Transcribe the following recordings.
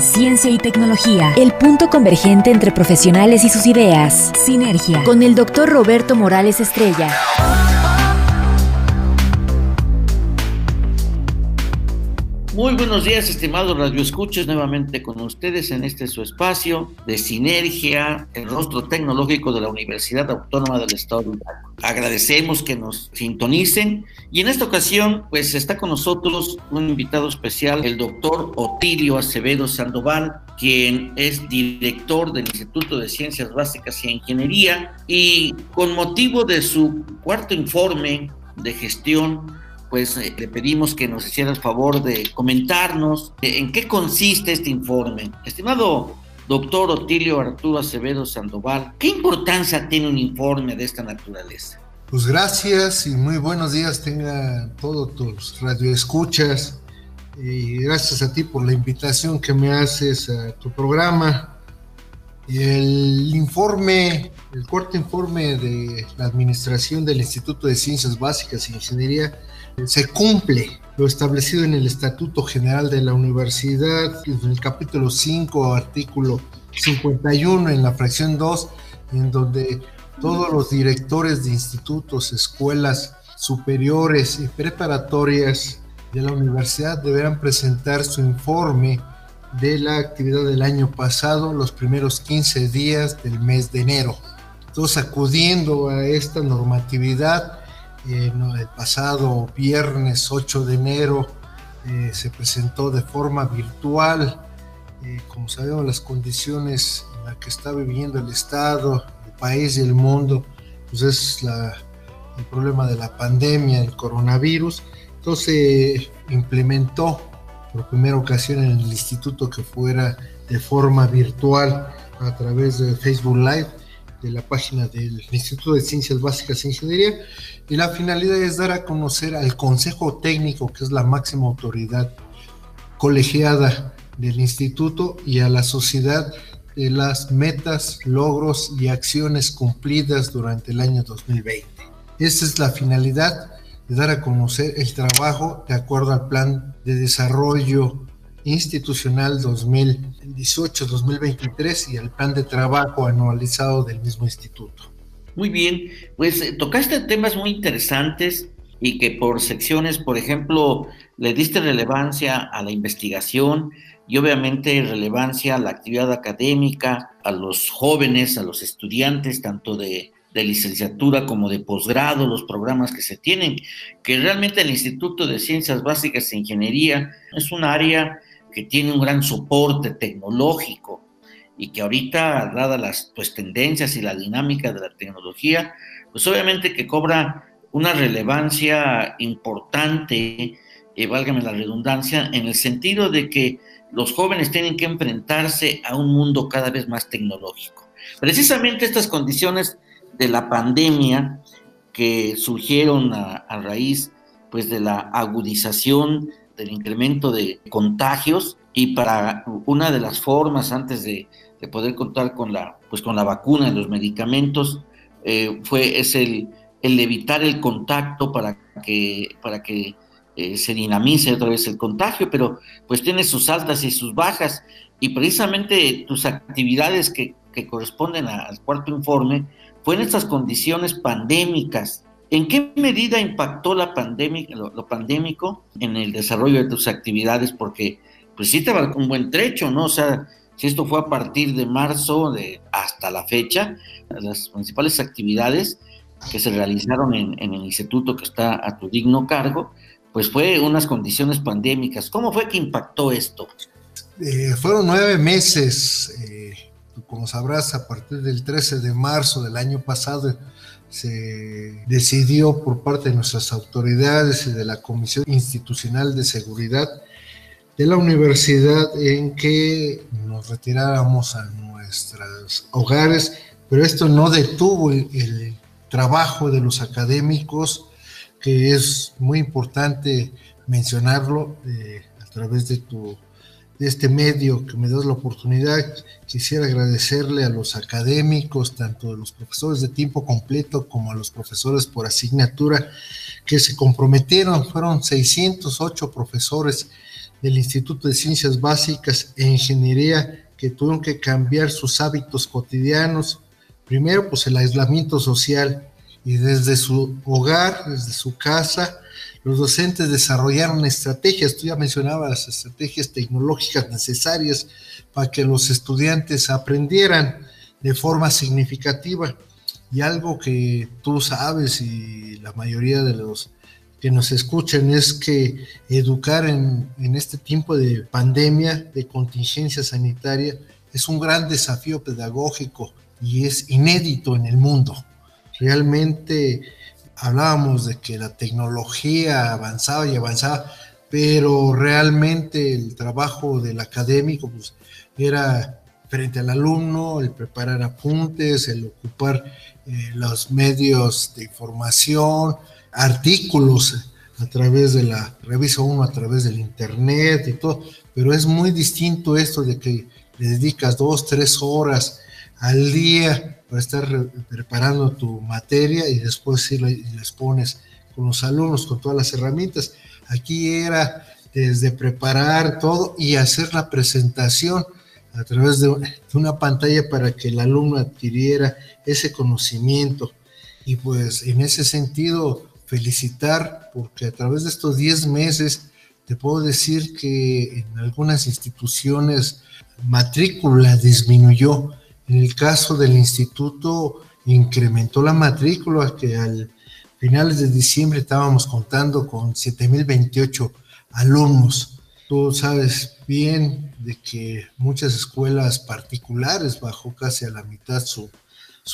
Ciencia y tecnología, el punto convergente entre profesionales y sus ideas. Sinergia, con el doctor Roberto Morales Estrella. Muy buenos días, estimados radioescuchos, nuevamente con ustedes en este su espacio de sinergia, el rostro tecnológico de la Universidad Autónoma del Estado de Hidalgo. Agradecemos que nos sintonicen y en esta ocasión pues está con nosotros un invitado especial, el doctor Otilio Acevedo Sandoval, quien es director del Instituto de Ciencias Básicas y Ingeniería y con motivo de su cuarto informe de gestión pues eh, le pedimos que nos hiciera el favor de comentarnos eh, en qué consiste este informe. Estimado doctor Otilio Arturo Acevedo Sandoval, ¿qué importancia tiene un informe de esta naturaleza? Pues gracias y muy buenos días tenga todos tus radioescuchas y gracias a ti por la invitación que me haces a tu programa. El informe, el cuarto informe de la Administración del Instituto de Ciencias Básicas e Ingeniería se cumple lo establecido en el Estatuto General de la Universidad, en el capítulo 5, artículo 51, en la fracción 2, en donde todos los directores de institutos, escuelas superiores y preparatorias de la universidad deberán presentar su informe de la actividad del año pasado los primeros 15 días del mes de enero. Entonces, acudiendo a esta normatividad, el pasado viernes 8 de enero eh, se presentó de forma virtual. Eh, como sabemos, las condiciones en las que está viviendo el Estado, el país y el mundo, pues es el problema de la pandemia, el coronavirus. Entonces implementó por primera ocasión en el instituto que fuera de forma virtual a través de Facebook Live de la página del Instituto de Ciencias Básicas e Ingeniería y la finalidad es dar a conocer al Consejo Técnico, que es la máxima autoridad colegiada del instituto, y a la sociedad de las metas, logros y acciones cumplidas durante el año 2020. Esa es la finalidad de dar a conocer el trabajo de acuerdo al plan de desarrollo institucional 2018-2023 y el plan de trabajo anualizado del mismo instituto. Muy bien, pues eh, tocaste temas muy interesantes y que por secciones, por ejemplo, le diste relevancia a la investigación y obviamente relevancia a la actividad académica, a los jóvenes, a los estudiantes, tanto de, de licenciatura como de posgrado, los programas que se tienen, que realmente el Instituto de Ciencias Básicas e Ingeniería es un área que tiene un gran soporte tecnológico y que ahorita, dadas las pues, tendencias y la dinámica de la tecnología, pues obviamente que cobra una relevancia importante, eh, válgame la redundancia, en el sentido de que los jóvenes tienen que enfrentarse a un mundo cada vez más tecnológico. Precisamente estas condiciones de la pandemia que surgieron a, raíz pues de la agudización del incremento de contagios y para una de las formas antes de de poder contar con la, pues con la vacuna y los medicamentos, eh, fue, es el, el, evitar el contacto para que, para que eh, se dinamice otra vez el contagio, pero pues tiene sus altas y sus bajas, y precisamente tus actividades que, que corresponden al cuarto informe fue en estas condiciones pandémicas. ¿En qué medida impactó la pandemia, lo, pandémico en el desarrollo de tus actividades? Porque pues sí te va un buen trecho, ¿no? O sea, si esto fue a partir de marzo hasta la fecha, las principales actividades que se realizaron en, el instituto que está a tu digno cargo, pues fue unas condiciones pandémicas. ¿Cómo fue que impactó esto? Eh, fueron nueve meses, eh, como sabrás, a partir del 13 de marzo del año pasado se decidió por parte de nuestras autoridades y de la Comisión Institucional de Seguridad de la universidad en que nos retiráramos a nuestros hogares, pero esto no detuvo el, trabajo de los académicos, que es muy importante mencionarlo eh, a través de tu de este medio que me das la oportunidad. Quisiera agradecerle a los académicos, tanto a los profesores de tiempo completo como a los profesores por asignatura, que se comprometieron. Fueron 608 profesores del Instituto de Ciencias Básicas e Ingeniería que tuvieron que cambiar sus hábitos cotidianos. Primero, pues el aislamiento social y desde su hogar, desde su casa, los docentes desarrollaron estrategias, tú ya mencionabas las estrategias tecnológicas necesarias para que los estudiantes aprendieran de forma significativa. Y algo que tú sabes y la mayoría de los que nos escuchan es que educar en, en este tiempo de pandemia, de contingencia sanitaria, es un gran desafío pedagógico y es inédito en el mundo. Realmente hablábamos de que la tecnología avanzaba y avanzaba, pero realmente el trabajo del académico pues, era frente al alumno, el preparar apuntes, el ocupar eh, los medios de información, artículos a través de la revista 1, a través del internet y todo, pero es muy distinto esto de que le dedicas dos, tres horas al día para estar preparando tu materia y después si les pones con los alumnos, con todas las herramientas. Aquí era desde preparar todo y hacer la presentación a través de una pantalla para que el alumno adquiriera ese conocimiento. Y pues en ese sentido, felicitar porque a través de estos 10 meses te puedo decir que en algunas instituciones matrícula disminuyó en el caso del instituto, incrementó la matrícula, que al finales de diciembre estábamos contando con 7.028 alumnos. Tú sabes bien de que muchas escuelas particulares bajó casi a la mitad su,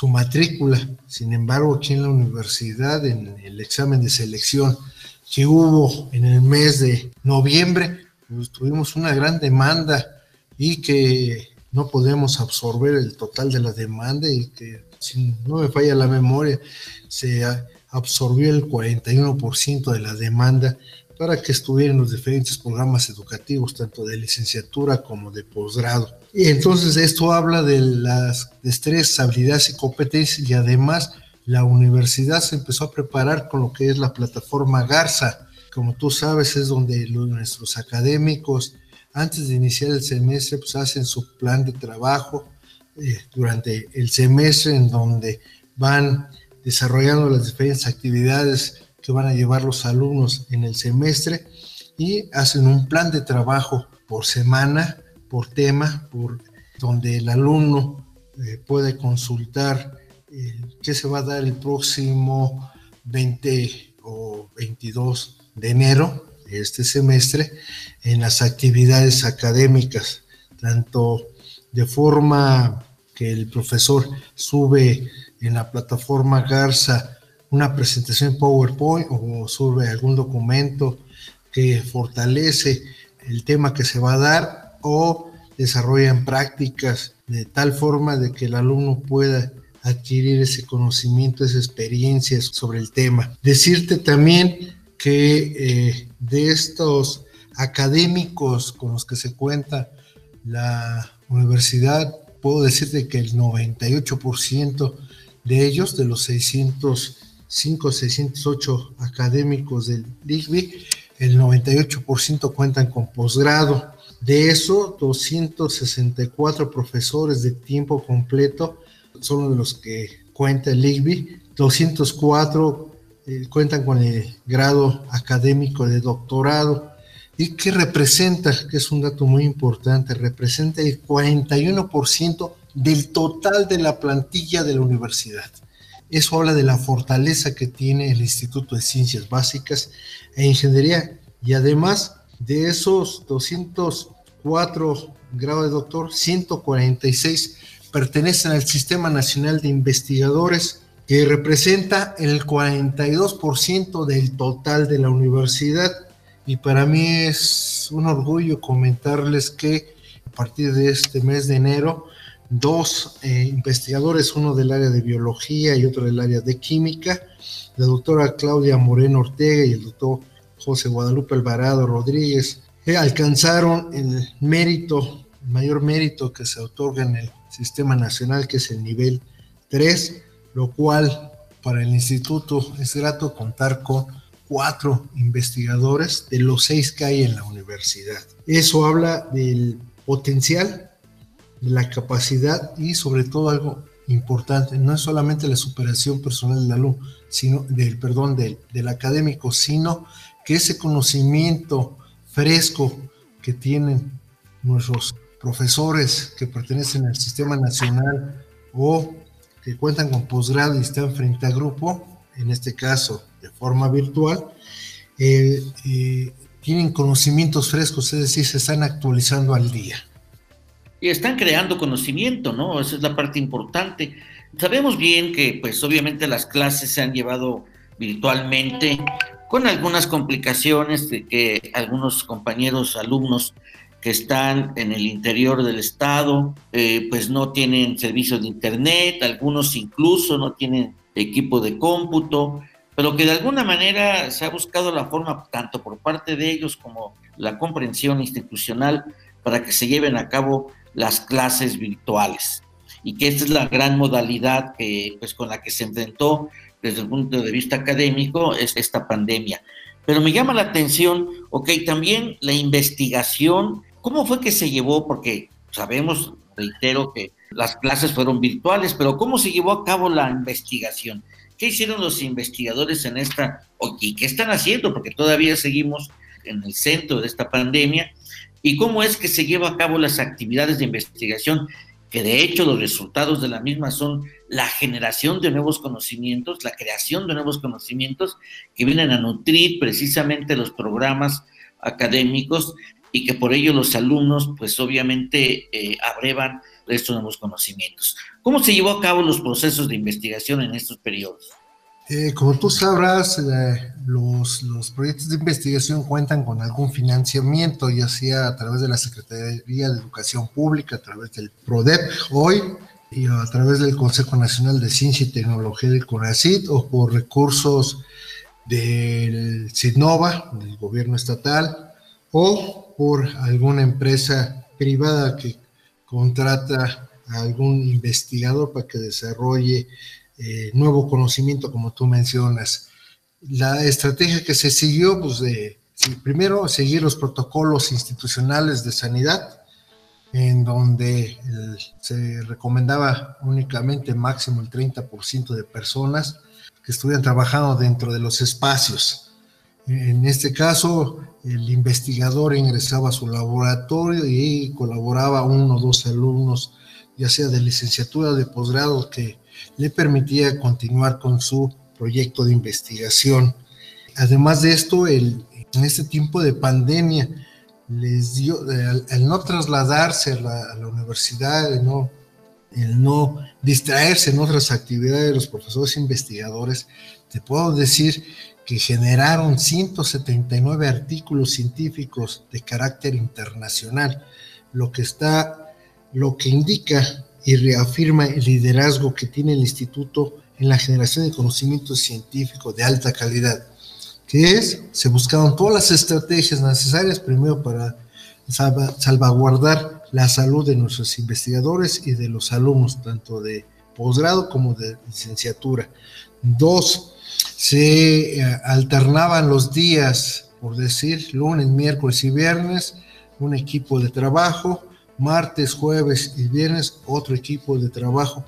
matrícula. Sin embargo, aquí en la universidad, en el examen de selección que hubo en el mes de noviembre, pues tuvimos una gran demanda y que no podemos absorber el total de la demanda y que si no me falla la memoria, se absorbió el 41% de la demanda para que estuvieran los diferentes programas educativos, tanto de licenciatura como de posgrado. Y entonces esto habla de las destrezas, habilidades y competencias y además la universidad se empezó a preparar con lo que es la plataforma Garza. Como tú sabes, es donde nuestros académicos antes de iniciar el semestre, pues hacen su plan de trabajo eh, durante el semestre en donde van desarrollando las diferentes actividades que van a llevar los alumnos en el semestre y hacen un plan de trabajo por semana, por tema, por donde el alumno eh, puede consultar eh, qué se va a dar el próximo 20 o 22 de enero este semestre en las actividades académicas, tanto de forma que el profesor sube en la plataforma Garza una presentación en PowerPoint o sube algún documento que fortalece el tema que se va a dar o desarrollan prácticas de tal forma de que el alumno pueda adquirir ese conocimiento, esa experiencia sobre el tema. Decirte también que eh, de estos académicos con los que se cuenta la universidad, puedo decirte que el 98% de ellos, de los 605, 608 académicos del IGBI, el 98% cuentan con posgrado. De eso, 264 profesores de tiempo completo son los que cuenta el IGBI, 204 eh, cuentan con el grado académico de doctorado. ¿Y qué representa? Que es un dato muy importante, representa el 41% del total de la plantilla de la universidad. Eso habla de la fortaleza que tiene el Instituto de Ciencias Básicas e Ingeniería. Y además de esos 204 grados de doctor, 146 pertenecen al Sistema Nacional de Investigadores que representa el 42% del total de la universidad. Y para mí es un orgullo comentarles que a partir de este mes de enero, dos eh, investigadores, uno del área de biología y otro del área de química, la doctora Claudia Moreno Ortega y el doctor José Guadalupe Alvarado Rodríguez, eh, alcanzaron el mérito, el mayor mérito que se otorga en el sistema nacional, que es el nivel 3, lo cual para el instituto es grato contar con cuatro investigadores de los seis que hay en la universidad. Eso habla del potencial, de la capacidad y sobre todo algo importante, no es solamente la superación personal del alumno, sino del, perdón, del, del académico, sino que ese conocimiento fresco que tienen nuestros profesores que pertenecen al sistema nacional o que cuentan con posgrado y están frente a grupo, en este caso de forma virtual, eh, eh, tienen conocimientos frescos, es decir, se están actualizando al día. Y están creando conocimiento, ¿no? Esa es la parte importante. Sabemos bien que, pues, obviamente las clases se han llevado virtualmente, con algunas complicaciones de que algunos compañeros, alumnos que están en el interior del estado, eh, pues no tienen servicio de internet, algunos incluso no tienen equipo de cómputo, pero que de alguna manera se ha buscado la forma, tanto por parte de ellos como la comprensión institucional, para que se lleven a cabo las clases virtuales. Y que esta es la gran modalidad que, pues, con la que se enfrentó desde el punto de vista académico es esta pandemia. Pero me llama la atención, ok, también la investigación ¿Cómo fue que se llevó? Porque sabemos, reitero, que las clases fueron virtuales, pero ¿cómo se llevó a cabo la investigación? ¿Qué hicieron los investigadores en esta, y qué están haciendo? Porque todavía seguimos en el centro de esta pandemia. ¿Y cómo es que se lleva a cabo las actividades de investigación? Que de hecho los resultados de la misma son la generación de nuevos conocimientos, la creación de nuevos conocimientos que vienen a nutrir precisamente los programas académicos y que por ello los alumnos, pues obviamente, eh, abrevan estos nuevos conocimientos. ¿Cómo se llevó a cabo los procesos de investigación en estos periodos? Eh, como tú sabrás, eh, los, los, proyectos de investigación cuentan con algún financiamiento, ya sea a través de la Secretaría de Educación Pública, a través del PRODEP hoy, y a través del Consejo Nacional de Ciencia y Tecnología del CONACYT, o por recursos del CINOVA, del gobierno estatal, o por alguna empresa privada que contrata a algún investigador para que desarrolle eh, nuevo conocimiento, como tú mencionas. La estrategia que se siguió, pues de primero seguir los protocolos institucionales de sanidad, en donde se recomendaba únicamente máximo el 30% de personas que estuvieran trabajando dentro de los espacios. En este caso, el investigador ingresaba a su laboratorio y colaboraba uno o dos alumnos, ya sea de licenciatura de posgrado, que le permitía continuar con su proyecto de investigación. Además de esto, en este tiempo de pandemia, les dio, al, no trasladarse a la, universidad, el no, el no distraerse en otras actividades de los profesores investigadores, te puedo decir que generaron 179 artículos científicos de carácter internacional, lo que está, lo que indica y reafirma el liderazgo que tiene el instituto en la generación de conocimiento científico de alta calidad, que es, se buscaron todas las estrategias necesarias primero para salvaguardar la salud de nuestros investigadores y de los alumnos, tanto de posgrado como de licenciatura. Dos, se eh, alternaban los días, por decir, lunes, miércoles y viernes, un equipo de trabajo, martes, jueves y viernes otro equipo de trabajo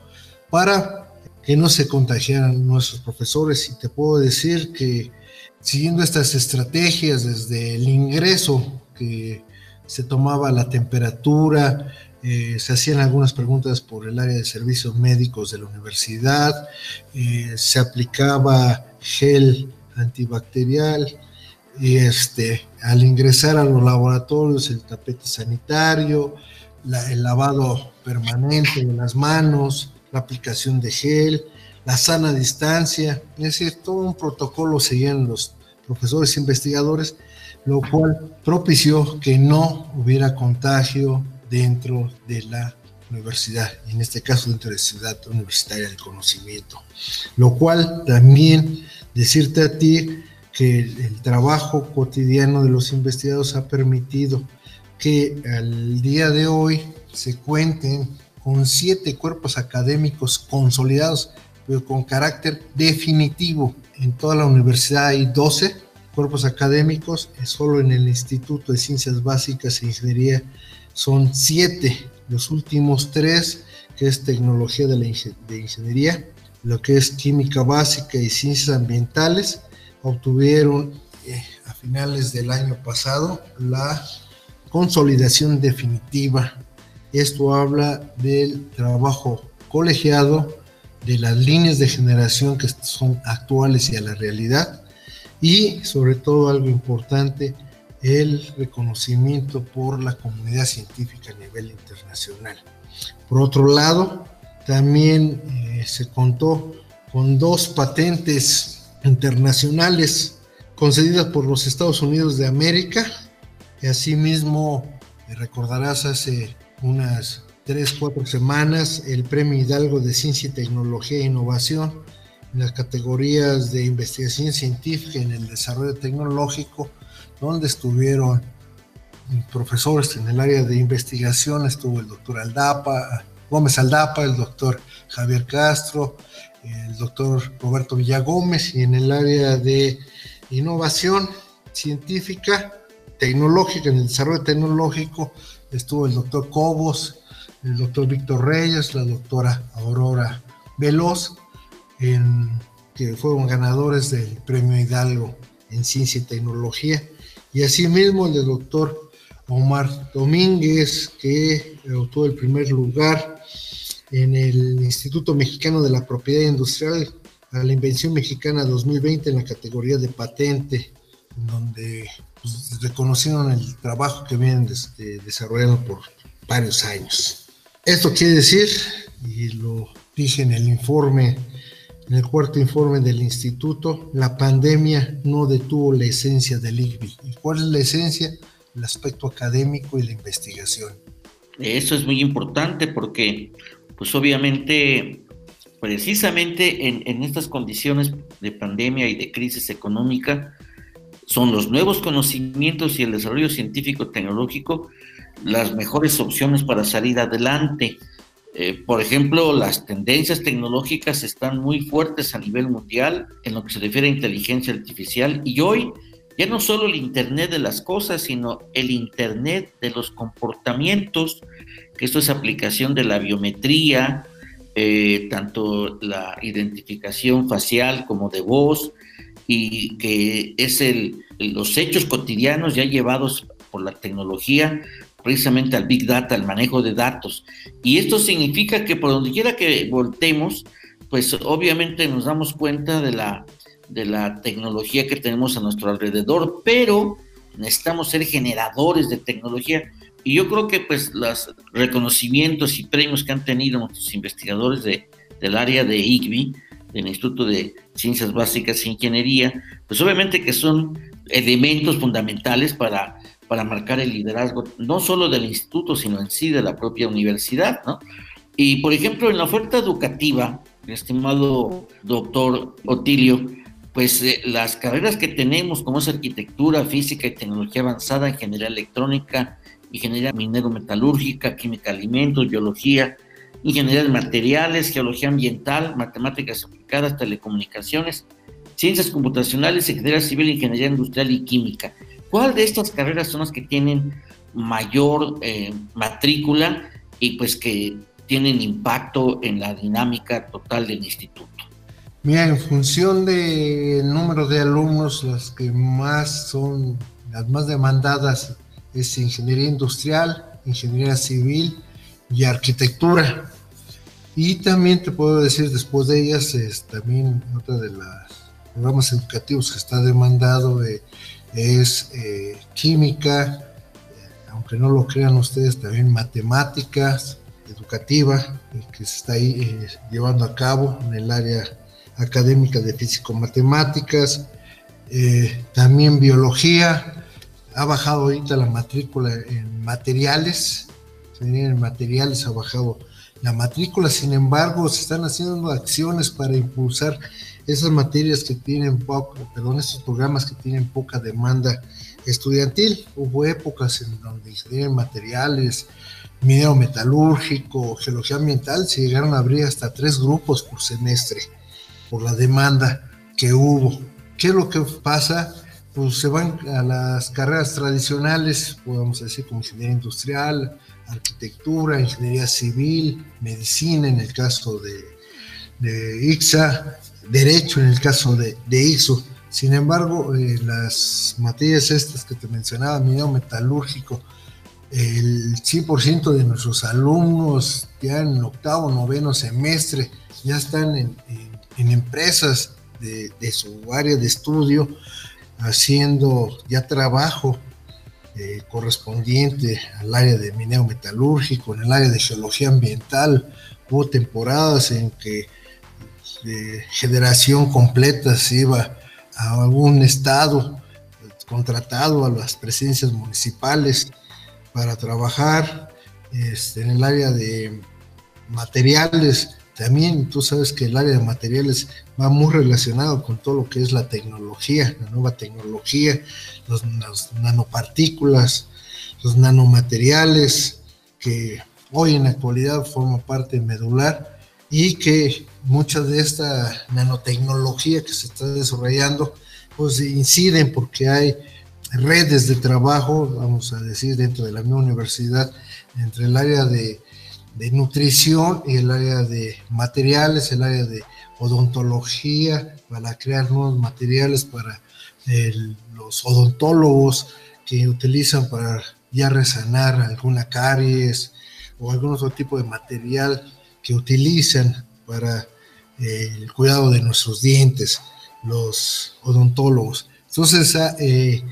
para que no se contagiaran nuestros profesores. Y te puedo decir que siguiendo estas estrategias desde el ingreso que se tomaba la temperatura, eh, se hacían algunas preguntas por el área de servicios médicos de la universidad, eh, se aplicaba gel antibacterial, y este, al ingresar a los laboratorios el tapete sanitario, el lavado permanente de las manos, la aplicación de gel, la sana distancia, es decir, todo un protocolo seguían los profesores investigadores, lo cual propició que no hubiera contagio dentro de la universidad, en este caso dentro de la ciudad universitaria del conocimiento. Lo cual también decirte a ti que el trabajo cotidiano de los investigadores ha permitido que al día de hoy se cuenten con siete cuerpos académicos consolidados, pero con carácter definitivo. En toda la universidad hay 12 cuerpos académicos, solo en el Instituto de Ciencias Básicas e Ingeniería son siete. Los últimos tres, que es tecnología de, la de ingeniería, lo que es química básica y ciencias ambientales, obtuvieron eh, a finales del año pasado la consolidación definitiva. Esto habla del trabajo colegiado, de las líneas de generación que son actuales y a la realidad, y sobre todo algo importante, el reconocimiento por la comunidad científica a nivel internacional. Por otro lado, también eh, se contó con dos patentes internacionales concedidas por los Estados Unidos de América. Y asimismo, recordarás hace unas tres, cuatro semanas el Premio Hidalgo de Ciencia y Tecnología e Innovación en las categorías de investigación científica en el desarrollo tecnológico, donde estuvieron profesores en el área de investigación, estuvo el doctor Aldapa, Gómez Aldapa, el doctor Javier Castro, el doctor Roberto Villagómez y en el área de innovación científica, tecnológica, en el desarrollo tecnológico, estuvo el doctor Cobos, el doctor Víctor Reyes, la doctora Aurora Veloz, que fueron ganadores del premio Hidalgo en ciencia y tecnología, y asimismo el doctor Omar Domínguez, que obtuvo el primer lugar en el Instituto Mexicano de la Propiedad Industrial a la Invención Mexicana 2020 en la categoría de patente, donde pues, reconocieron el trabajo que vienen desarrollando por varios años. Esto quiere decir, y lo dije en el informe, en el cuarto informe del instituto, la pandemia no detuvo la esencia del ICBI. ¿Y cuál es la esencia? El aspecto académico y la investigación. Eso es muy importante porque pues obviamente, precisamente en, estas condiciones de pandemia y de crisis económica, son los nuevos conocimientos y el desarrollo científico-tecnológico las mejores opciones para salir adelante. Eh, por ejemplo, las tendencias tecnológicas están muy fuertes a nivel mundial en lo que se refiere a inteligencia artificial y hoy ya no solo el Internet de las cosas, sino el Internet de los comportamientos, que esto es aplicación de la biometría, eh, tanto la identificación facial como de voz, y que es el, los hechos cotidianos ya llevados por la tecnología precisamente al Big Data, al manejo de datos. Y esto significa que por donde quiera que voltemos, pues obviamente nos damos cuenta de la, de la tecnología que tenemos a nuestro alrededor, pero necesitamos ser generadores de tecnología. Y yo creo que pues los reconocimientos y premios que han tenido nuestros investigadores de, del área de IGBI, del Instituto de Ciencias Básicas e Ingeniería, pues obviamente que son elementos fundamentales para, para marcar el liderazgo, no solo del instituto, sino en sí de la propia universidad, ¿no? Y por ejemplo, en la oferta educativa, estimado doctor Otilio, pues eh, las carreras que tenemos, como es arquitectura, física y tecnología avanzada, ingeniería electrónica, ingeniería minero-metalúrgica, química alimentos, biología, ingeniería de materiales, geología ambiental, matemáticas aplicadas, telecomunicaciones, ciencias computacionales, ingeniería civil, ingeniería industrial y química. ¿Cuál de estas carreras son las que tienen mayor eh, matrícula y pues que tienen impacto en la dinámica total del instituto? Mira, en función del número de alumnos, las que más son las más demandadas es ingeniería industrial, ingeniería civil y arquitectura. Y también te puedo decir, después de ellas, es también otra de los programas educativos que está demandado eh, es eh, química, eh, aunque no lo crean ustedes, también matemáticas, educativa, que se está llevando a cabo en el área académica de físico-matemáticas, también biología, ha bajado ahorita la matrícula en materiales, en materiales ha bajado la matrícula, sin embargo, se están haciendo acciones para impulsar esas materias que tienen poco, perdón, esos programas que tienen poca demanda estudiantil. Hubo épocas en donde ingeniería materiales, minero metalúrgico, geología ambiental, se llegaron a abrir hasta tres grupos por semestre la demanda que hubo. ¿Qué es lo que pasa? Pues se van a las carreras tradicionales, podemos decir como ingeniería industrial, arquitectura, ingeniería civil, medicina en el caso de, de IXA, derecho en el caso de, de IXO. Sin embargo, eh, las materias estas que te mencionaba, minero metalúrgico, el 100% de nuestros alumnos ya en octavo, noveno semestre ya están en, empresas de, su área de estudio haciendo ya trabajo eh, correspondiente al área de minero metalúrgico, en el área de geología ambiental. Hubo temporadas en que de generación completa se iba a algún estado contratado a las presencias municipales para trabajar este, en el área de materiales. También tú sabes que el área de materiales va muy relacionado con todo lo que es la tecnología, la nueva tecnología, los, las nanopartículas, los nanomateriales, que hoy en la actualidad forman parte medular y que mucha de esta nanotecnología que se está desarrollando, pues inciden porque hay redes de trabajo, vamos a decir, dentro de la misma universidad, entre el área de, nutrición y el área de materiales, el área de odontología, para crear nuevos materiales para los odontólogos que utilizan para ya resanar alguna caries o algún otro tipo de material que utilizan para eh, el cuidado de nuestros dientes, los odontólogos. Entonces, ah, eh,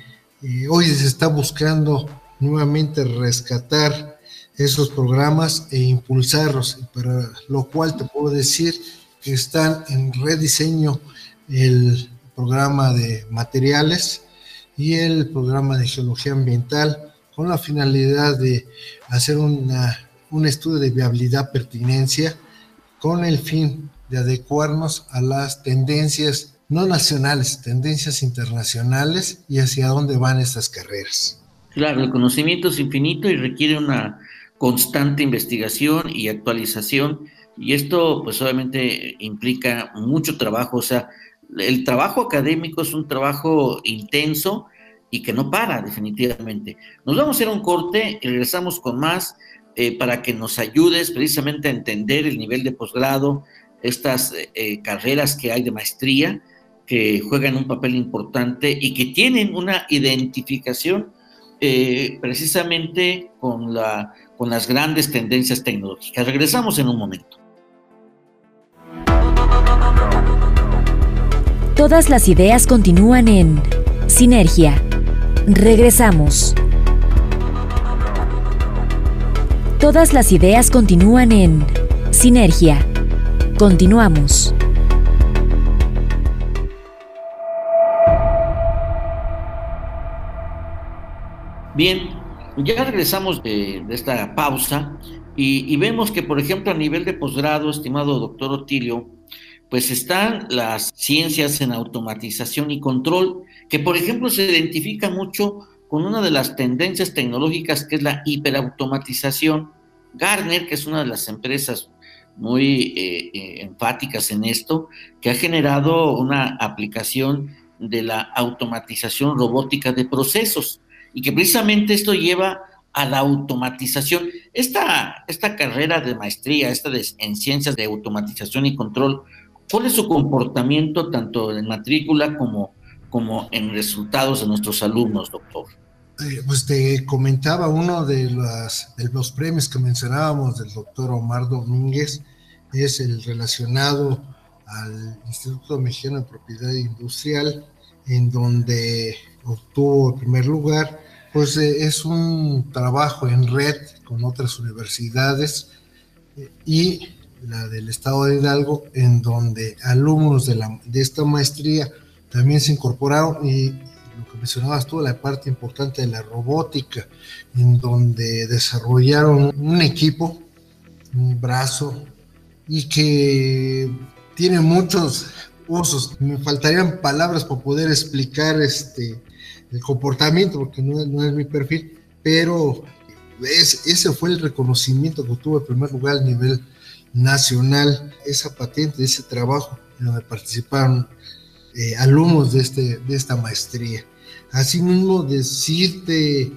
hoy se está buscando nuevamente rescatar esos programas e impulsarlos, para lo cual te puedo decir que están en rediseño el programa de materiales y el programa de geología ambiental con la finalidad de hacer una, un estudio de viabilidad pertinencia con el fin de adecuarnos a las tendencias no nacionales, tendencias internacionales y hacia dónde van estas carreras. Claro, el conocimiento es infinito y requiere una constante investigación y actualización y esto pues obviamente implica mucho trabajo, o sea, el trabajo académico es un trabajo intenso y que no para definitivamente. Nos vamos a hacer un corte y regresamos con más eh, para que nos ayudes precisamente a entender el nivel de posgrado, estas eh, carreras que hay de maestría que juegan un papel importante y que tienen una identificación eh, precisamente con, la, con las grandes tendencias tecnológicas. Regresamos en un momento. Todas las ideas continúan en Sinergia. Regresamos. Todas las ideas continúan en Sinergia. Continuamos. Bien, ya regresamos de, esta pausa y, vemos que, por ejemplo, a nivel de posgrado, estimado doctor Otilio, pues están las ciencias en automatización y control, que, por ejemplo, se identifica mucho con una de las tendencias tecnológicas que es la hiperautomatización. Gartner, que es una de las empresas muy eh, eh, enfáticas en esto, que ha generado una aplicación de la automatización robótica de procesos y que precisamente esto lleva a la automatización. Esta, esta carrera de maestría, esta en ciencias de automatización y control, ¿cuál es su comportamiento tanto en matrícula como, como en resultados de nuestros alumnos, doctor? Pues te comentaba uno de, las, de los premios que mencionábamos del doctor Omar Domínguez, es el relacionado al Instituto Mexicano de Propiedad Industrial, en donde obtuvo el primer lugar, pues eh, es un trabajo en red con otras universidades eh, y la del estado de Hidalgo, en donde alumnos de, la, de esta maestría también se incorporaron y lo que mencionabas tú, la parte importante de la robótica, en donde desarrollaron un equipo, un brazo, y que tiene muchos usos. Me faltarían palabras para poder explicar este, el comportamiento, porque no, no es mi perfil, pero ese fue el reconocimiento que tuvo en primer lugar a nivel nacional, esa patente, ese trabajo en donde participaron eh, alumnos de, este, de esta maestría. Asimismo, decirte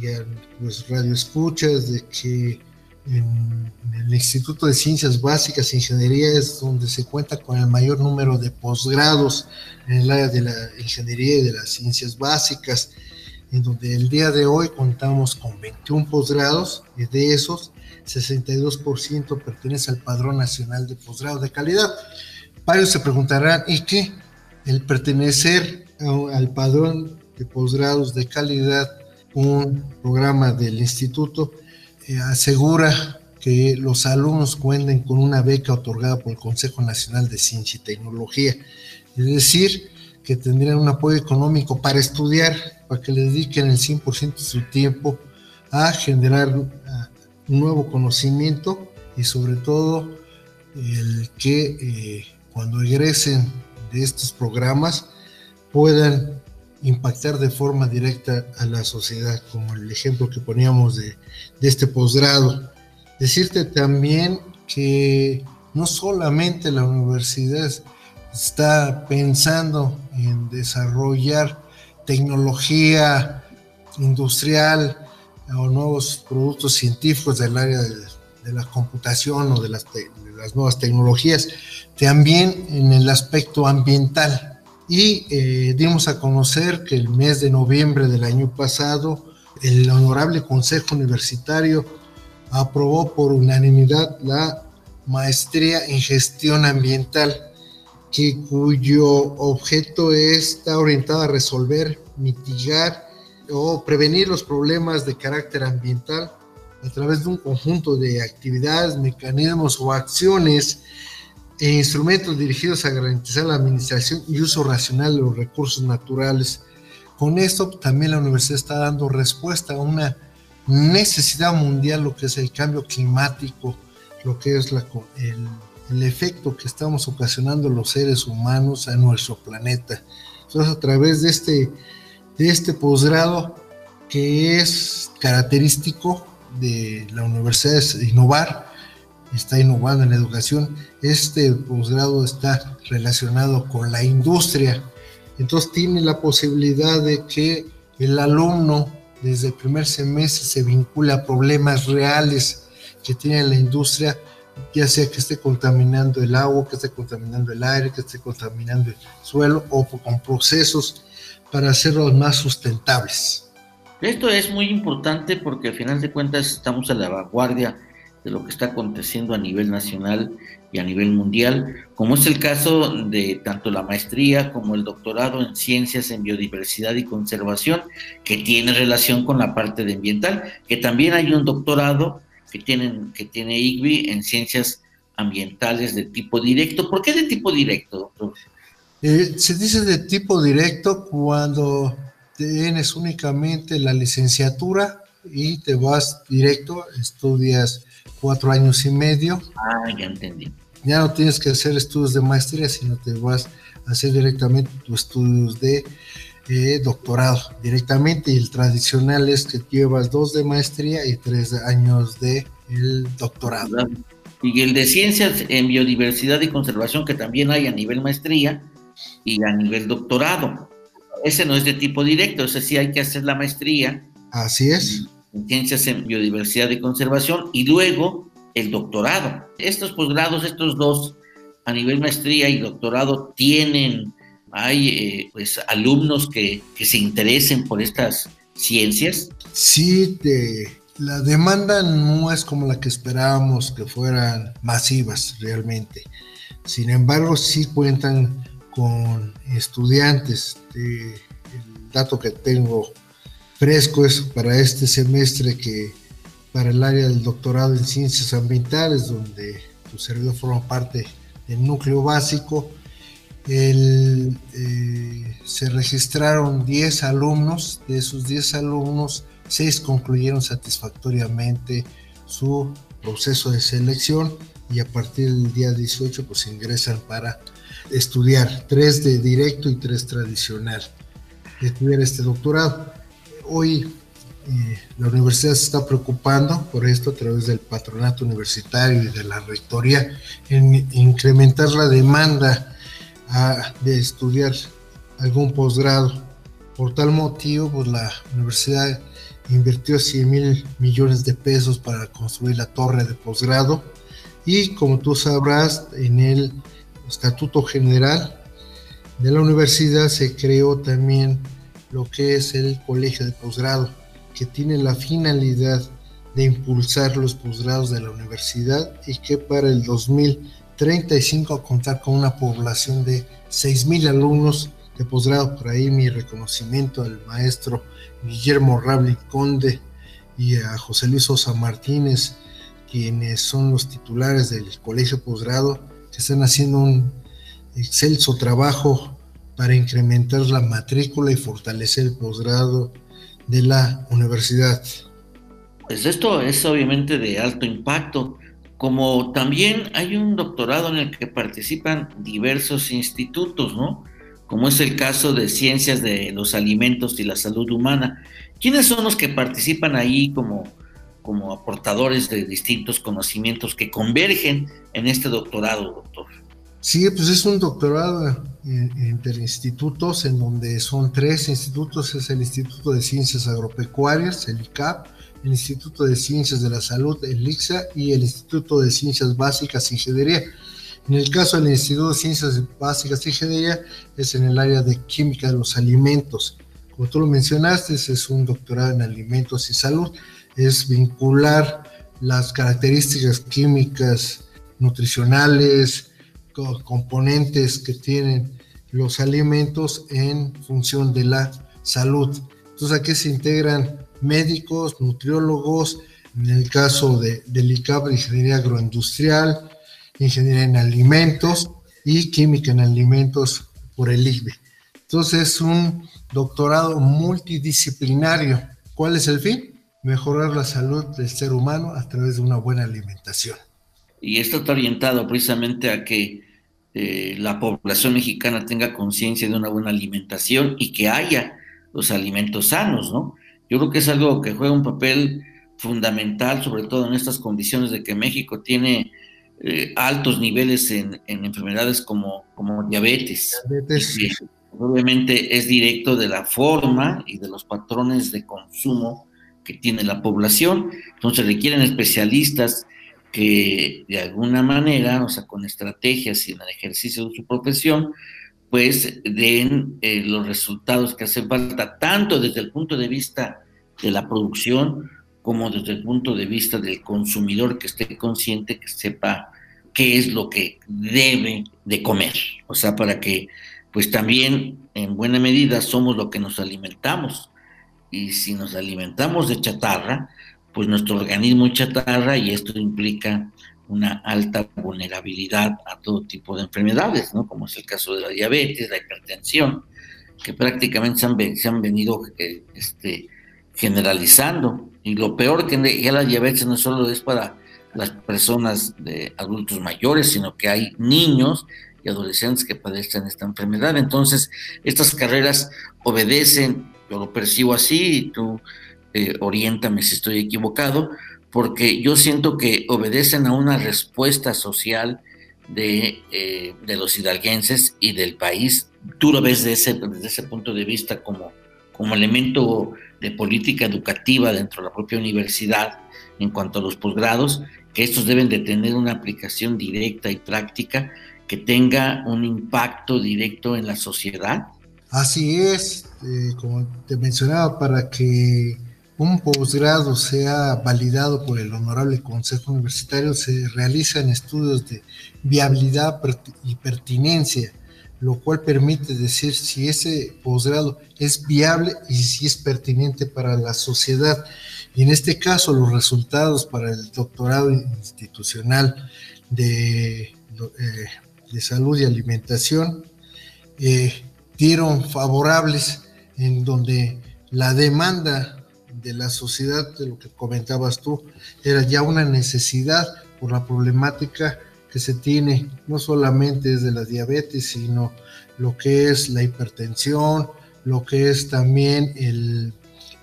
y a los radioescuchas de que en, el Instituto de Ciencias Básicas e Ingeniería es donde se cuenta con el mayor número de posgrados en el área de la ingeniería y de las ciencias básicas en donde el día de hoy contamos con 21 posgrados y de esos 62% pertenece al Padrón Nacional de Posgrados de Calidad. Varios se preguntarán, ¿y qué? El pertenecer al Padrón de Posgrados de Calidad, un programa del instituto, asegura que los alumnos cuenten con una beca otorgada por el Consejo Nacional de Ciencia y Tecnología. Es decir, que tendrían un apoyo económico para estudiar, para que le dediquen el 100% de su tiempo a generar nuevo conocimiento y sobre todo el que eh, cuando egresen de estos programas puedan impactar de forma directa a la sociedad, como el ejemplo que poníamos de, de este posgrado. Decirte también que no solamente la universidad está pensando en desarrollar tecnología industrial o nuevos productos científicos del área de, la computación o de las, nuevas tecnologías, también en el aspecto ambiental. Y eh, dimos a conocer que el mes de noviembre del año pasado, el Honorable Consejo Universitario aprobó por unanimidad la maestría en gestión ambiental que, cuyo objeto está orientado a resolver, mitigar o prevenir los problemas de carácter ambiental a través de un conjunto de actividades, mecanismos o acciones e instrumentos dirigidos a garantizar la administración y uso racional de los recursos naturales. Con esto también la universidad está dando respuesta a una necesidad mundial, lo que es el cambio climático, lo que es la, el el efecto que estamos ocasionando los seres humanos a nuestro planeta. Entonces, a través de este, de este posgrado que es característico de la universidad es innovar, está innovando en la educación, este posgrado está relacionado con la industria, entonces tiene la posibilidad de que el alumno desde el primer semestre se vincule a problemas reales que tiene la industria ya sea que esté contaminando el agua, que esté contaminando el aire, que esté contaminando el suelo o con procesos para hacerlos más sustentables. Esto es muy importante porque al final de cuentas estamos a la vanguardia de lo que está aconteciendo a nivel nacional y a nivel mundial, como es el caso de tanto la maestría como el doctorado en ciencias en biodiversidad y conservación, que tiene relación con la parte de ambiental, que también hay un doctorado que, tienen, que tiene IGBI en ciencias ambientales de tipo directo. ¿Por qué de tipo directo, doctor? Eh, se dice de tipo directo cuando tienes únicamente la licenciatura y te vas directo, estudias cuatro años y medio. Ah, ya entendí. Ya no tienes que hacer estudios de maestría, sino te vas a hacer directamente tus estudios de doctorado directamente y el tradicional es que llevas dos de maestría y tres años de el doctorado. Y el de ciencias en biodiversidad y conservación que también hay a nivel maestría y a nivel doctorado. Ese no es de tipo directo, ese sí hay que hacer la maestría. Así es. En ciencias en biodiversidad y conservación y luego el doctorado. Estos posgrados, estos dos a nivel maestría y doctorado tienen hay eh, pues alumnos que, se interesen por estas ciencias? Sí, la demanda no es como la que esperábamos que fueran masivas realmente. Sin embargo, sí cuentan con estudiantes. el dato que tengo fresco es para este semestre que para el área del doctorado en ciencias ambientales, donde tu servidor forma parte del núcleo básico, El, eh, se registraron 10 alumnos, de esos 10 alumnos, 6 concluyeron satisfactoriamente su proceso de selección y a partir del día 18 pues ingresan para estudiar, 3 de directo y 3 tradicional, estudiar este doctorado. Hoy eh, la universidad se está preocupando por esto a través del patronato universitario y de la rectoría en incrementar la demanda de estudiar algún posgrado. Por tal motivo, pues la universidad invirtió 100 mil millones de pesos para construir la torre de posgrado y como tú sabrás, en el Estatuto General de la universidad se creó también lo que es el Colegio de Posgrado, que tiene la finalidad de impulsar los posgrados de la universidad y que para el 2035 contar con una población de 6.000 alumnos de posgrado. Por ahí mi reconocimiento al maestro Guillermo Rabli Conde y a José Luis Sosa Martínez, quienes son los titulares del colegio posgrado, que están haciendo un excelso trabajo para incrementar la matrícula y fortalecer el posgrado de la universidad. Pues esto es obviamente de alto impacto, como también hay un doctorado en el que participan diversos institutos, ¿no? Como es el caso de Ciencias de los Alimentos y la Salud Humana. ¿Quiénes son los que participan ahí como, como aportadores de distintos conocimientos que convergen en este doctorado, doctor? Sí, pues es un doctorado interinstitutos en donde son tres institutos, es el Instituto de Ciencias Agropecuarias, el ICAP, el Instituto de Ciencias de la Salud, el ICSA, y el Instituto de Ciencias Básicas y Ingeniería. En el caso del Instituto de Ciencias Básicas y Ingeniería es en el área de química de los alimentos. Como tú lo mencionaste, es un doctorado en alimentos y salud, es vincular las características químicas, nutricionales, componentes que tienen los alimentos en función de la salud. Entonces aquí se integran médicos, nutriólogos, en el caso de, del ICAP, ingeniería agroindustrial, ingeniería en alimentos y química en alimentos por el ICBE. Entonces es un doctorado multidisciplinario. ¿Cuál es el fin? Mejorar la salud del ser humano a través de una buena alimentación. Y esto está orientado precisamente a que eh, la población mexicana tenga conciencia de una buena alimentación y que haya los alimentos sanos, ¿no? Yo creo que es algo que juega un papel fundamental, sobre todo en estas condiciones de que México tiene eh, altos niveles en, enfermedades como, como diabetes. diabetes. obviamente es directo de la forma y de los patrones de consumo que tiene la población. Entonces requieren especialistas que de alguna manera, o sea, con estrategias y en el ejercicio de su profesión, pues den eh, los resultados que hacen falta, tanto desde el punto de vista de la producción como desde el punto de vista del consumidor que esté consciente, que sepa qué es lo que debe de comer. O sea, para que pues también en buena medida somos lo que nos alimentamos. Y si nos alimentamos de chatarra, pues nuestro organismo chatarra y esto implica una alta vulnerabilidad a todo tipo de enfermedades, ¿no? Como es el caso de la diabetes, la hipertensión, que prácticamente se han, venido eh, este, generalizando. Y lo peor que ya la diabetes no solo es para las personas de adultos mayores, sino que hay niños y adolescentes que padecen esta enfermedad. Entonces, estas carreras obedecen, yo lo percibo así, y tú eh, oriéntame si estoy equivocado, porque yo siento que obedecen a una respuesta social de, eh, de los hidalguenses y del país. Tú lo ves desde ese, desde ese punto de vista como, como elemento de política educativa dentro de la propia universidad en cuanto a los posgrados, que estos deben de tener una aplicación directa y práctica que tenga un impacto directo en la sociedad. Así es, eh, como te mencionaba, para que un posgrado sea validado por el Honorable Consejo Universitario, se realizan estudios de viabilidad y pertinencia, lo cual permite decir si ese posgrado es viable y si es pertinente para la sociedad. Y en este caso, los resultados para el doctorado institucional de, eh, salud y alimentación eh, dieron favorables en donde la demanda de la sociedad, de lo que comentabas tú, era ya una necesidad por la problemática que se tiene, no solamente desde la diabetes, sino lo que es la hipertensión, lo que es también el,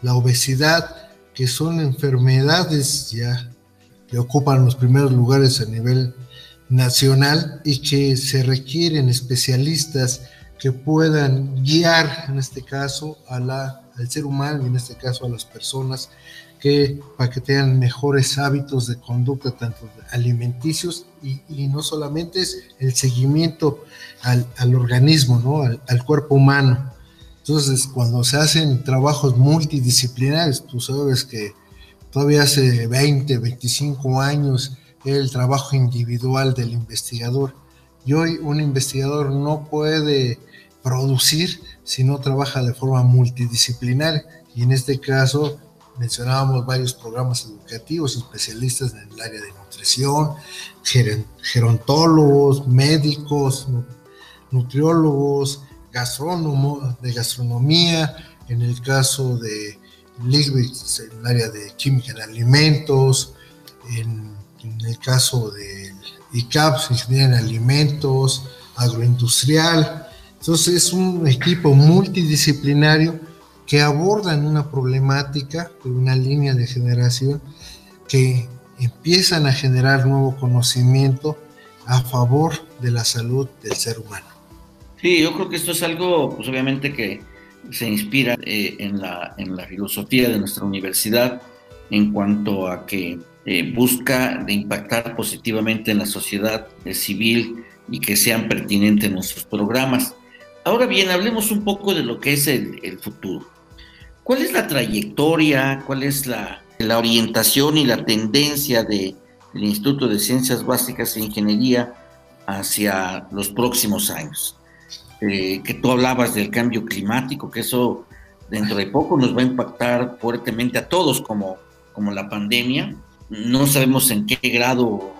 la obesidad, que son enfermedades ya que ocupan los primeros lugares a nivel nacional y que se requieren especialistas que puedan guiar, en este caso, a la, al ser humano y en este caso a las personas que para que tengan mejores hábitos de conducta, tanto alimenticios y, no solamente es el seguimiento al, al organismo, ¿no? Al, al, cuerpo humano. Entonces, cuando se hacen trabajos multidisciplinarios, tú sabes que todavía hace 20, 25 años el trabajo individual del investigador. Y hoy un investigador no puede producir si no trabaja de forma multidisciplinar. Y en este caso mencionábamos varios programas educativos, especialistas en el área de nutrición, gerontólogos, médicos, nutriólogos, gastrónomos, de gastronomía, en el caso de Ligbit, en el área de química en alimentos, en, el caso de ICAPS, ingeniería en alimentos, agroindustrial. Entonces es un equipo multidisciplinario que abordan una problemática una línea de generación que empiezan a generar nuevo conocimiento a favor de la salud del ser humano. Sí, yo creo que esto es algo, pues obviamente que se inspira eh, en, la, en la filosofía de nuestra universidad en cuanto a que eh, busca de impactar positivamente en la sociedad eh, civil y que sean pertinentes nuestros programas. Ahora bien, hablemos un poco de lo que es el, futuro. ¿Cuál es la trayectoria, cuál es la, la orientación y la tendencia del Instituto de Ciencias Básicas e Ingeniería hacia los próximos años? Eh, que tú hablabas del cambio climático, que eso dentro de poco nos va a impactar fuertemente a todos como, como la pandemia. No sabemos en qué grado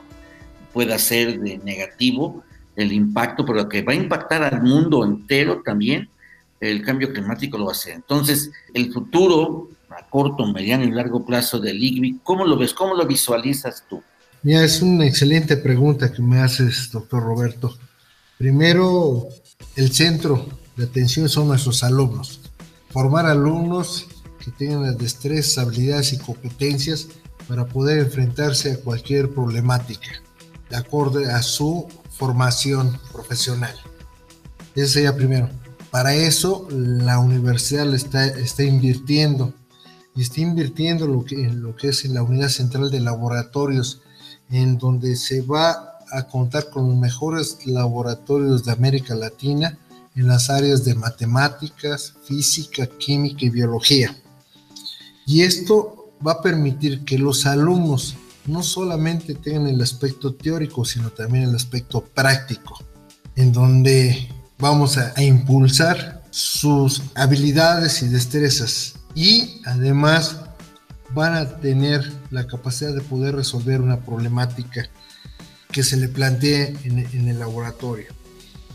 pueda ser de negativo el impacto, pero que va a impactar al mundo entero también el cambio climático lo va a hacer. Entonces, el futuro a corto, mediano y largo plazo del IGBI, ¿cómo lo ves? ¿Cómo lo visualizas tú? Mira, es una excelente pregunta que me haces, doctor Roberto. Primero, el centro de atención son nuestros alumnos. Formar alumnos que tengan las destrezas, habilidades y competencias para poder enfrentarse a cualquier problemática, de acuerdo a su formación profesional. Ese sería primero. Para eso la universidad está, está invirtiendo está invirtiendo lo que, en lo que es en la unidad central de laboratorios, en donde se va a contar con los mejores laboratorios de América Latina en las áreas de matemáticas, física, química y biología. Y esto va a permitir que los alumnos no solamente tengan el aspecto teórico, sino también el aspecto práctico, en donde vamos a, impulsar sus habilidades y destrezas y además van a tener la capacidad de poder resolver una problemática que se le plantee en, el laboratorio.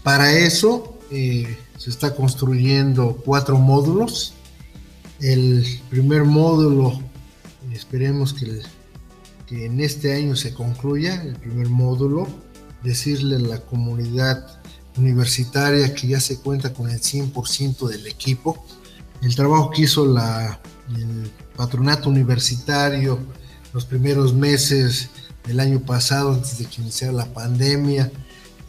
Para eso eh, se está construyendo cuatro módulos. El primer módulo, esperemos que, que en este año se concluya, el primer módulo, decirle a la comunidad universitaria que ya se cuenta con el 100% del equipo. El trabajo que hizo la, el patronato universitario los primeros meses del año pasado, antes de que iniciara la pandemia,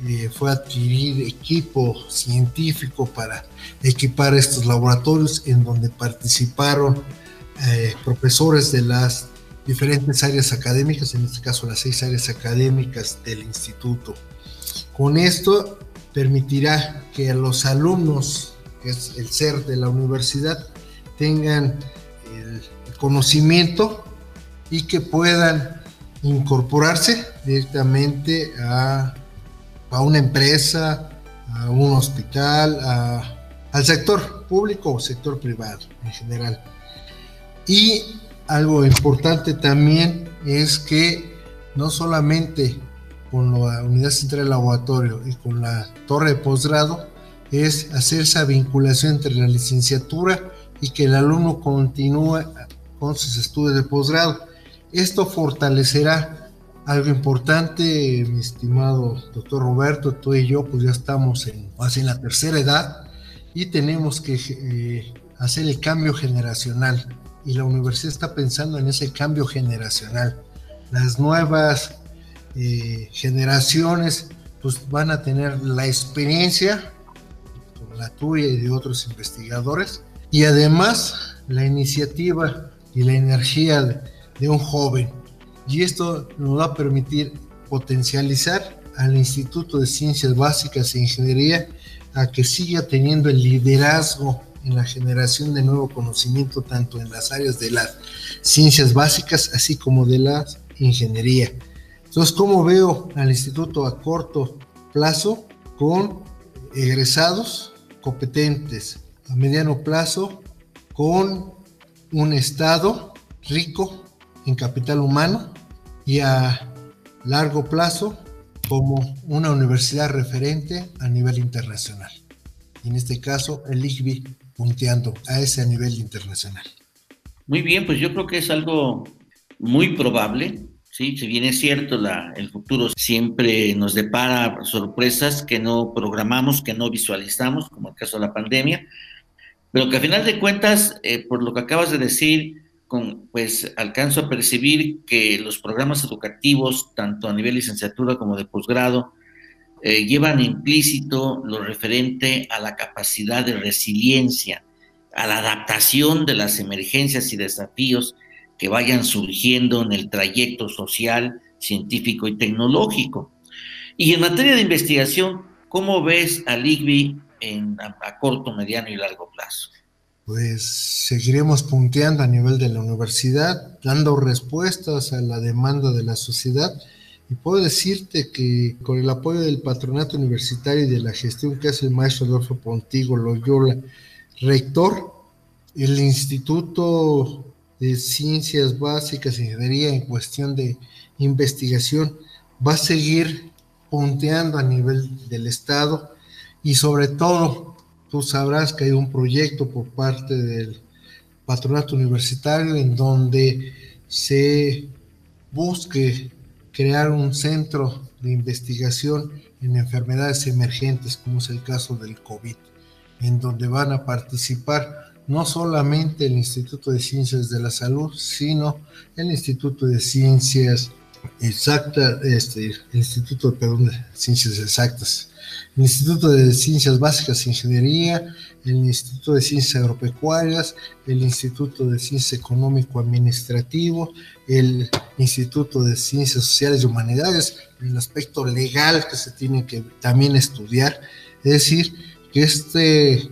eh, fue adquirir equipo científico para equipar estos laboratorios en donde participaron eh, profesores de las diferentes áreas académicas, en este caso las seis áreas académicas del instituto. Con esto permitirá que los alumnos, que es el ser de la universidad, tengan el conocimiento y que puedan incorporarse directamente a, una empresa, a un hospital, al sector público o sector privado en general. Y algo importante también es que no solamente con la unidad central de laboratorio y con la torre de posgrado, es hacer esa vinculación entre la licenciatura y que el alumno continúe con sus estudios de posgrado. Esto fortalecerá algo importante, mi estimado doctor Roberto, tú y yo pues ya estamos en, en la tercera edad y tenemos que eh, hacer el cambio generacional y la universidad está pensando en ese cambio generacional. Las nuevas eh, generaciones pues van a tener la experiencia, como la tuya y de otros investigadores, y además la iniciativa y la energía de, un joven. Y esto nos va a permitir potencializar al Instituto de Ciencias Básicas e Ingeniería a que siga teniendo el liderazgo en la generación de nuevo conocimiento tanto en las áreas de las ciencias básicas así como de la ingeniería. Entonces, ¿cómo veo al instituto a corto plazo con egresados competentes? A mediano plazo con un Estado rico en capital humano y a largo plazo como una universidad referente a nivel internacional. En este caso, el ICBI punteando a ese nivel internacional. Muy bien, pues yo creo que es algo muy probable. Sí, si bien es cierto, la, el futuro siempre nos depara sorpresas que no programamos, que no visualizamos, como el caso de la pandemia, pero que a final de cuentas, eh, por lo que acabas de decir, con, pues alcanzo a percibir que los programas educativos, tanto a nivel licenciatura como de posgrado, eh, llevan implícito lo referente a la capacidad de resiliencia, a la adaptación de las emergencias y desafíos que vayan surgiendo en el trayecto social, científico y tecnológico. Y en materia de investigación, ¿cómo ves al IGBI en, a, corto, mediano y largo plazo? Pues seguiremos punteando a nivel de la universidad, dando respuestas a la demanda de la sociedad. Y puedo decirte que con el apoyo del patronato universitario y de la gestión que hace el maestro Adolfo Pontigo Loyola, rector, el Instituto de Ciencias Básicas e Ingeniería en cuestión de investigación va a seguir punteando a nivel del Estado y sobre todo tú sabrás que hay un proyecto por parte del patronato universitario en donde se busque crear un centro de investigación en enfermedades emergentes, como es el caso del COVID, en donde van a participar no solamente el Instituto de Ciencias de la Salud, sino el Instituto de Ciencias Exactas, este, el Instituto perdón, de Ciencias Exactas, el Instituto de Ciencias Básicas e Ingeniería, el Instituto de Ciencias Agropecuarias, el Instituto de Ciencias Económico-Administrativo, el Instituto de Ciencias Sociales y Humanidades, el aspecto legal que se tiene que también estudiar. Es decir, que este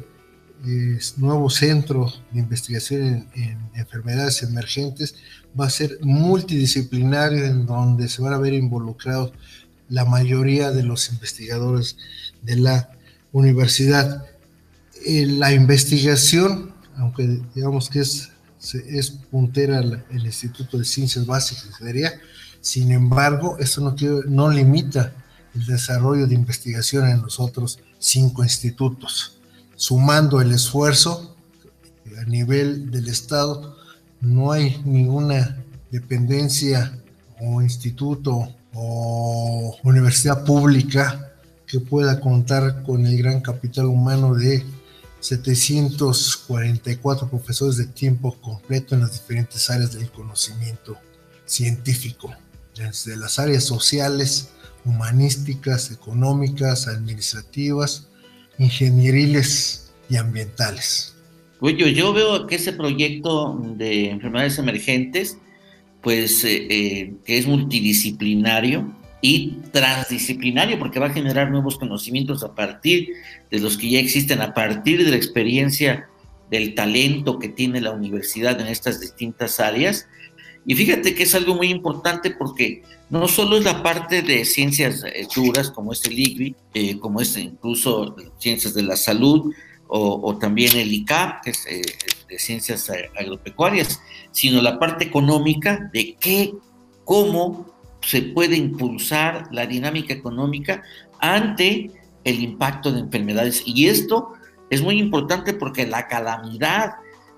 nuevo centro de investigación en, enfermedades emergentes va a ser multidisciplinario en donde se van a ver involucrados la mayoría de los investigadores de la universidad. Eh, la investigación, aunque digamos que es, es puntera el, Instituto de Ciencias Básicas sin embargo, esto no, no limita el desarrollo de investigación en los otros cinco institutos. Sumando el esfuerzo a nivel del Estado, no hay ninguna dependencia o instituto o universidad pública que pueda contar con el gran capital humano de 744 profesores de tiempo completo en las diferentes áreas del conocimiento científico, desde las áreas sociales, humanísticas, económicas, administrativas, ingenieriles y ambientales. Oye, yo veo que ese proyecto de enfermedades emergentes pues eh, eh, que es multidisciplinario y transdisciplinario porque va a generar nuevos conocimientos a partir de los que ya existen, a partir de la experiencia del talento que tiene la universidad en estas distintas áreas. Y fíjate que es algo muy importante porque no solo es la parte de ciencias eh, duras como es el IGRI, como es incluso ciencias de la salud, o, también el ICAP, que es eh, de ciencias agropecuarias, sino la parte económica de qué, cómo se puede impulsar la dinámica económica ante el impacto de enfermedades. Y esto es muy importante porque la calamidad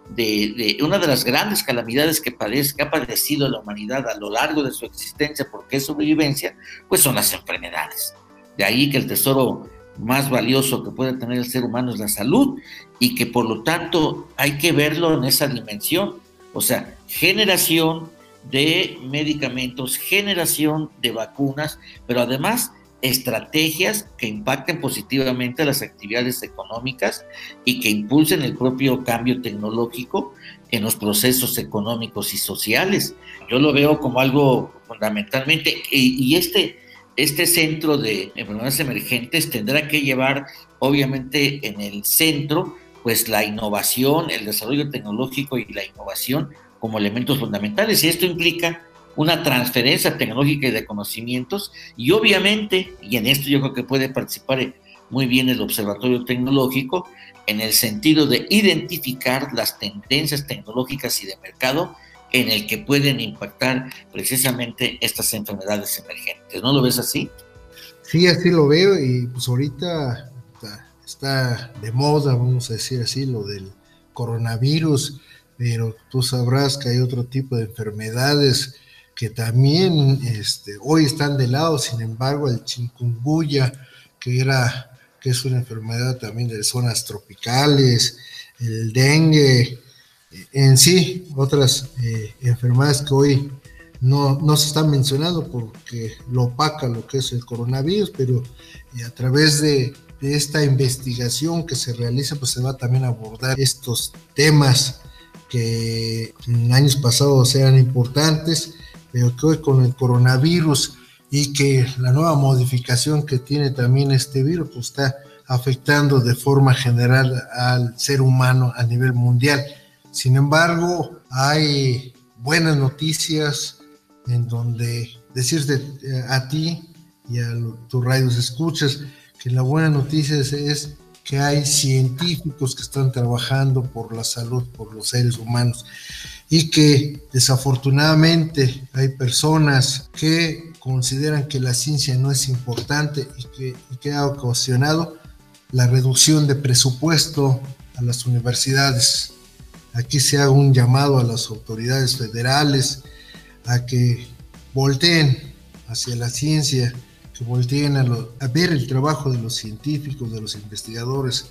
de, una de las grandes calamidades que, padece, ha padecido la humanidad a lo largo de su existencia, porque es sobrevivencia, pues son las enfermedades. De ahí que el tesoro más valioso que puede tener el ser humano es la salud y que por lo tanto hay que verlo en esa dimensión. O sea, generación de medicamentos, generación de vacunas, pero además estrategias que impacten positivamente las actividades económicas y que impulsen el propio cambio tecnológico en los procesos económicos y sociales. Yo lo veo como algo fundamentalmente, y, este, este centro de enfermedades emergentes tendrá que llevar, obviamente, en el centro, pues la innovación, el desarrollo tecnológico y la innovación como elementos fundamentales. Y esto implica una transferencia tecnológica y de conocimientos y obviamente, y en esto yo creo que puede participar muy bien el Observatorio Tecnológico, en el sentido de identificar las tendencias tecnológicas y de mercado en el que pueden impactar precisamente estas enfermedades emergentes. ¿No lo ves así? Sí, así lo veo y pues ahorita está, de moda, vamos a decir así, lo del coronavirus, pero tú sabrás que hay otro tipo de enfermedades que también este, hoy están de lado, sin embargo, el chikungunya, que era que es una enfermedad también de zonas tropicales, el dengue, en sí, otras eh, enfermedades que hoy no, no, se están mencionando porque lo opaca lo que es el coronavirus, pero eh, a través de, de, esta investigación que se realiza, pues se va también a abordar estos temas que en años pasados eran importantes pero que hoy con el coronavirus y que la nueva modificación que tiene también este virus pues está afectando de forma general al ser humano a nivel mundial. Sin embargo, hay buenas noticias en donde decirte eh, a ti y a tus radios escuchas que la buena noticia es que hay científicos que están trabajando por la salud, por los seres humanos y que desafortunadamente hay personas que consideran que la ciencia no es importante y que, ha ocasionado la reducción de presupuesto a las universidades. Aquí se haga un llamado a las autoridades federales a que volteen hacia la ciencia, que volteen a, a ver el trabajo de los científicos, de los investigadores,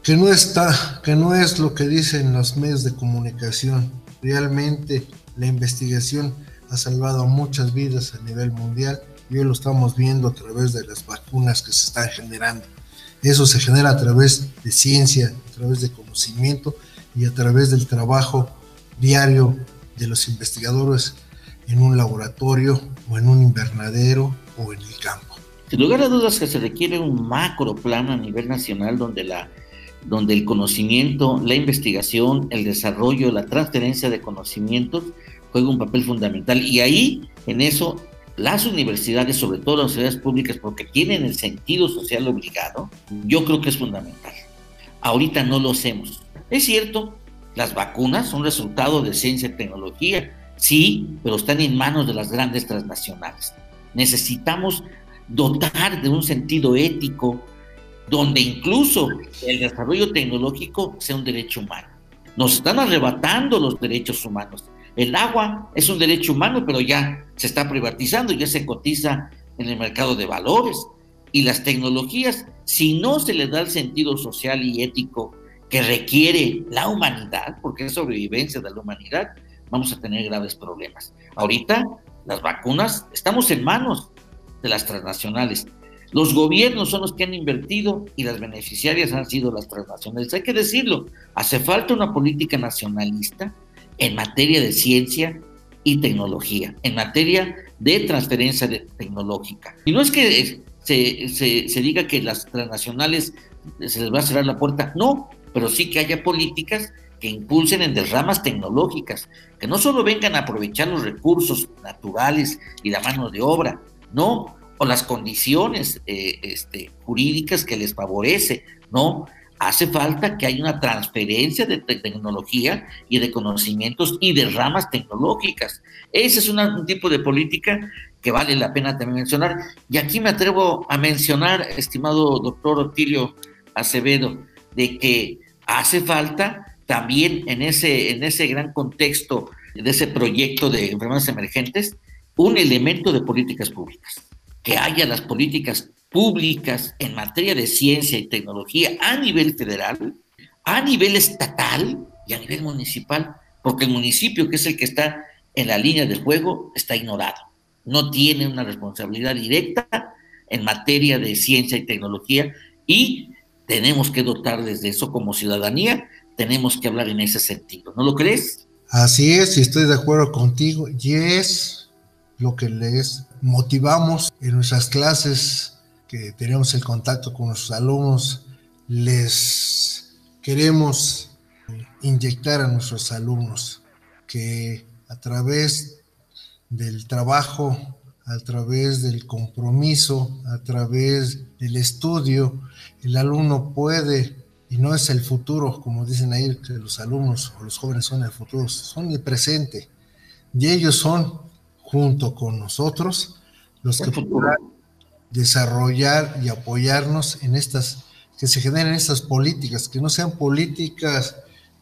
que no está, que no es lo que dicen los medios de comunicación. Realmente la investigación ha salvado muchas vidas a nivel mundial y hoy lo estamos viendo a través de las vacunas que se están generando. Eso se genera a través de ciencia, a través de conocimiento y a través del trabajo diario de los investigadores en un laboratorio o en un invernadero o en el campo. Sin lugar a dudas que se requiere un macro plan a nivel nacional donde la donde el conocimiento, la investigación, el desarrollo, la transferencia de conocimientos juega un papel fundamental. Y ahí, en eso, las universidades, sobre todo las universidades públicas, porque tienen el sentido social obligado, yo creo que es fundamental. Ahorita no lo hacemos. Es cierto, las vacunas son resultado de ciencia y tecnología, sí, pero están en manos de las grandes transnacionales. Necesitamos dotar de un sentido ético, donde incluso el desarrollo tecnológico sea un derecho humano. Nos están arrebatando los derechos humanos. El agua es un derecho humano, pero ya se está privatizando, ya se cotiza en el mercado de valores. Y las tecnologías, si no se les da el sentido social y ético que requiere la humanidad, porque es sobrevivencia de la humanidad, vamos a tener graves problemas. Ahorita las vacunas estamos en manos de las transnacionales. Los gobiernos son los que han invertido y las beneficiarias han sido las transnacionales. Hay que decirlo, hace falta una política nacionalista en materia de ciencia y tecnología, en materia de transferencia tecnológica. Y no es que se, se diga que las transnacionales se les va a cerrar la puerta, no, pero sí que haya políticas que impulsen en derramas tecnológicas, que no solo vengan a aprovechar los recursos naturales y la mano de obra, no, o las condiciones eh, este, jurídicas que les favorece, ¿no? hace falta que haya una transferencia de tecnología y de conocimientos y de ramas tecnológicas. Ese es un tipo de política que vale la pena también mencionar. Y aquí me atrevo a mencionar, estimado doctor Otilio Acevedo, de que hace falta también en ese, en ese gran contexto de ese proyecto de enfermedades emergentes, un elemento de políticas públicas. Que haya las políticas públicas en materia de ciencia y tecnología a nivel federal, a nivel estatal y a nivel municipal, porque el municipio, que es el que está en la línea de juego, está ignorado. No tiene una responsabilidad directa en materia de ciencia y tecnología y tenemos que dotar desde eso como ciudadanía, tenemos que hablar en ese sentido. ¿No lo crees? Así es, y estoy de acuerdo contigo, y es lo que les motivamos en nuestras clases que tenemos el contacto con nuestros alumnos, les queremos inyectar a nuestros alumnos que a través del trabajo, a través del compromiso, a través del estudio, el alumno puede, y no es el futuro, como dicen ahí, que los alumnos o los jóvenes son el futuro, son el presente. Y ellos son, junto con nosotros, los que podrán desarrollar y apoyarnos en estas, que se generen estas políticas, que no sean políticas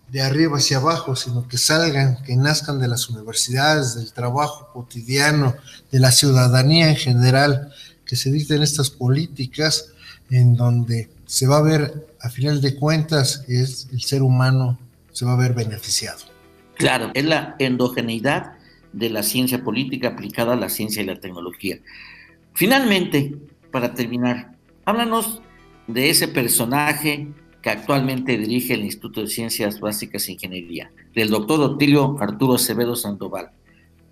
de arriba hacia abajo, sino que salgan, que nazcan de las universidades, del trabajo cotidiano, de la ciudadanía en general, que se dicten estas políticas en donde se va a ver, a final de cuentas, es el ser humano se va a ver beneficiado. Claro, es la endogeneidad de la ciencia política aplicada a la ciencia y la tecnología. Finalmente, para terminar, háblanos de ese personaje que actualmente dirige el Instituto de Ciencias Básicas e Ingeniería, del doctor Otilio Arturo Acevedo Sandoval.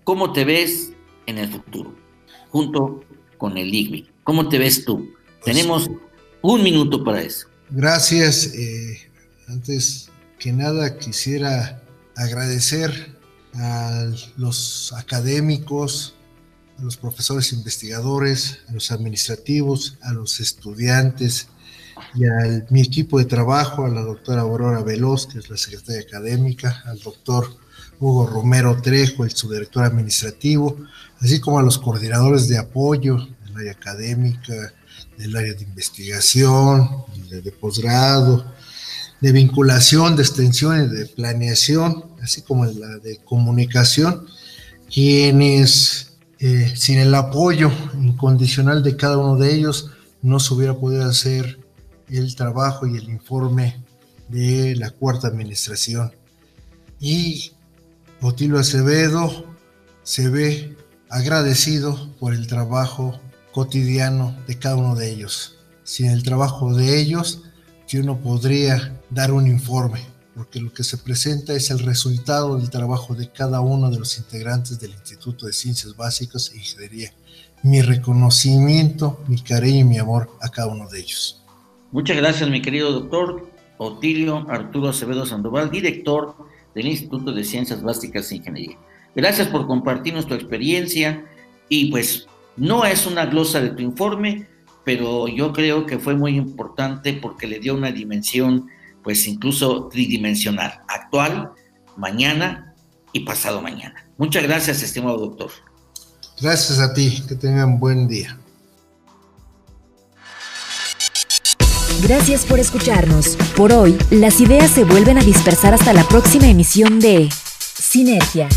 ¿Cómo te ves en el futuro, junto con el IGMI? ¿Cómo te ves tú? Pues, Tenemos un minuto para eso. Gracias. Eh, antes que nada, quisiera agradecer a los académicos, a los profesores investigadores, a los administrativos, a los estudiantes y a mi equipo de trabajo, a la doctora Aurora Veloz, que es la secretaria académica, al doctor Hugo Romero Trejo, el subdirector administrativo, así como a los coordinadores de apoyo del área académica, del área de investigación, de, de posgrado, de vinculación, de extensión y de planeación, así como la de comunicación, quienes eh, sin el apoyo incondicional de cada uno de ellos, no se hubiera podido hacer el trabajo y el informe de la cuarta administración. Y Otilio Acevedo se ve agradecido por el trabajo cotidiano de cada uno de ellos. Sin el trabajo de ellos, yo no podría dar un informe porque lo que se presenta es el resultado del trabajo de cada uno de los integrantes del Instituto de Ciencias Básicas e Ingeniería. Mi reconocimiento, mi cariño y mi amor a cada uno de ellos. Muchas gracias, mi querido doctor Otilio Arturo Acevedo Sandoval, director del Instituto de Ciencias Básicas e Ingeniería. Gracias por compartir nuestra experiencia y pues no es una glosa de tu informe, pero yo creo que fue muy importante porque le dio una dimensión pues incluso tridimensional, actual, mañana y pasado mañana. Muchas gracias, estimado doctor. Gracias a ti, que tengan buen día. Gracias por escucharnos. Por hoy, las ideas se vuelven a dispersar hasta la próxima emisión de Sinergia